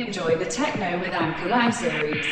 Enjoy the Techno with Anchor Live series.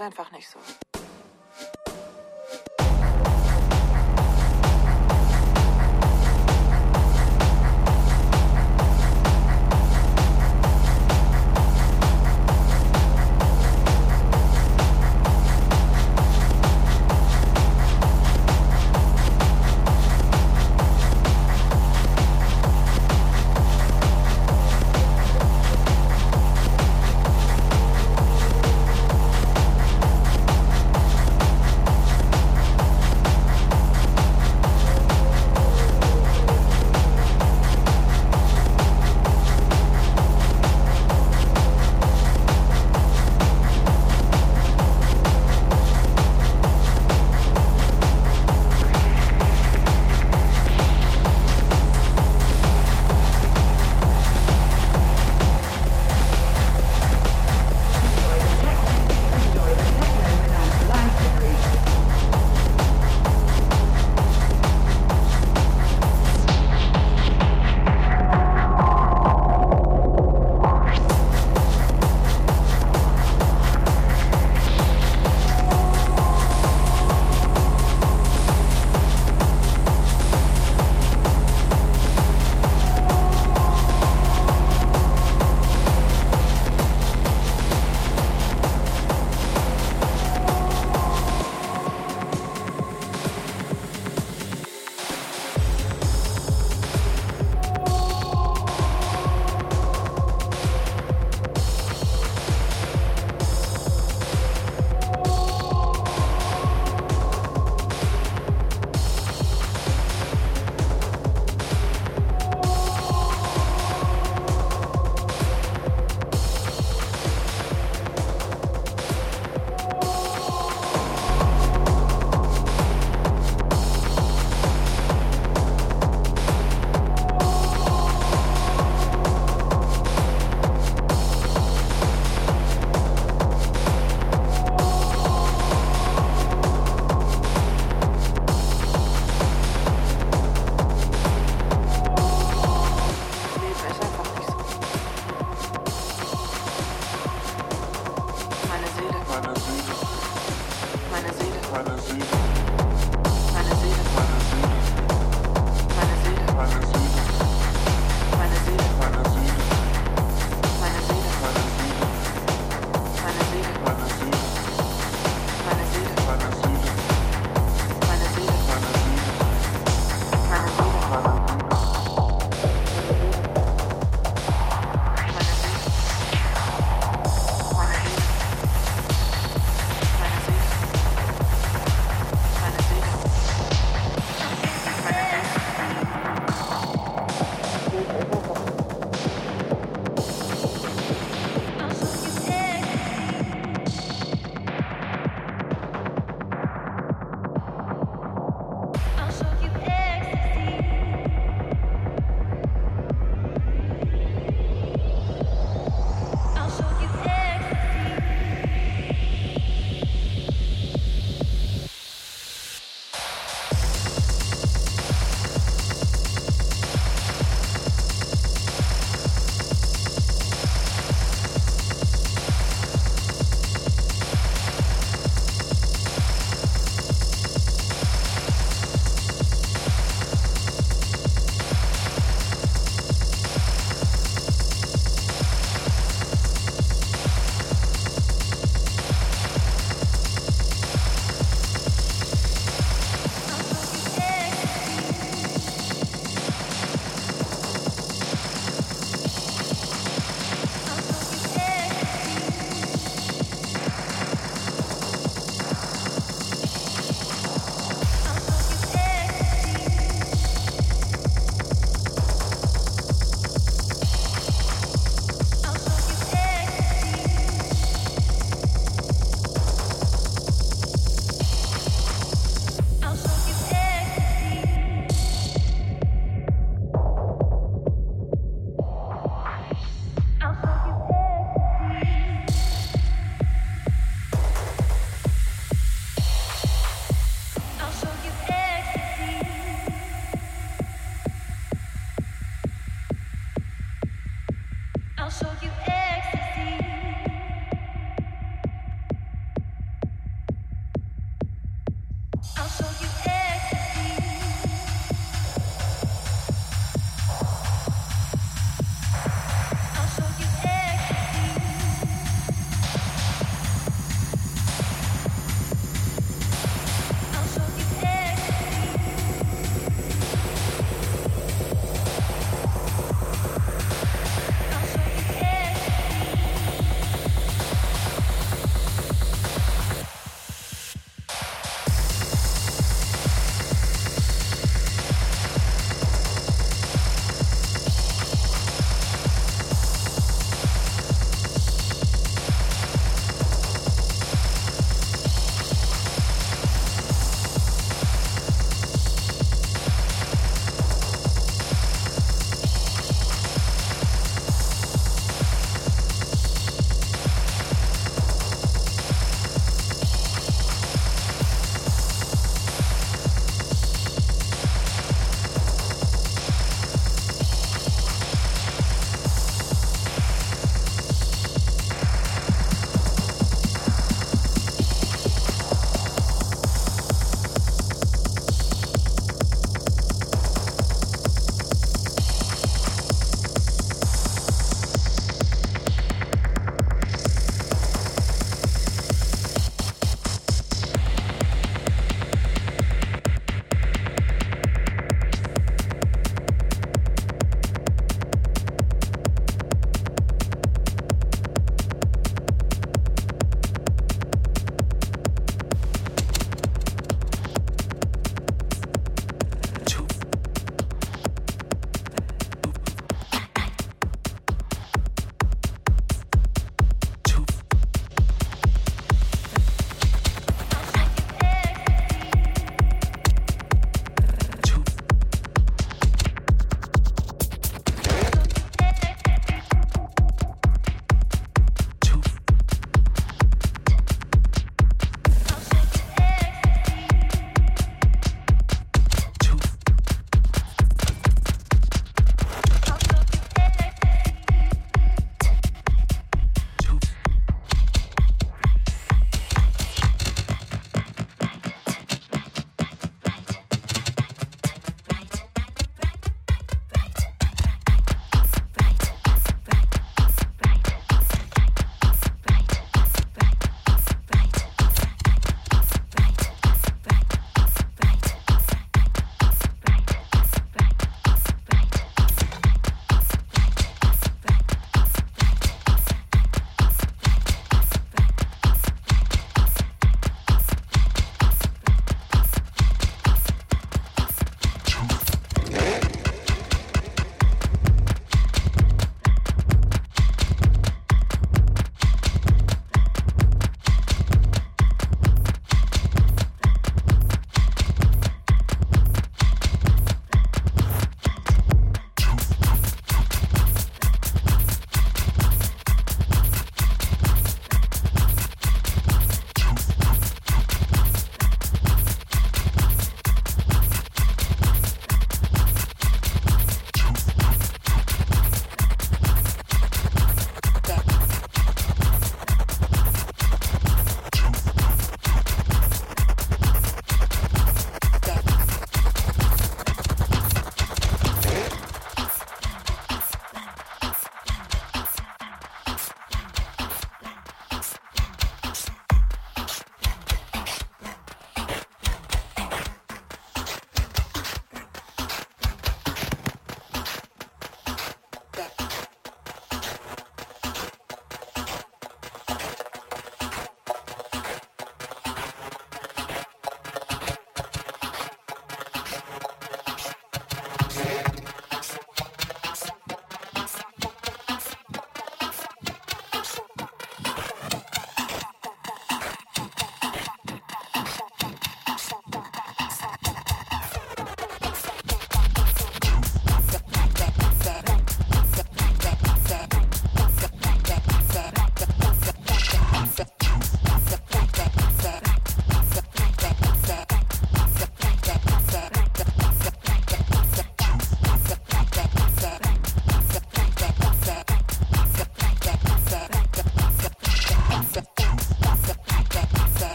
Einfach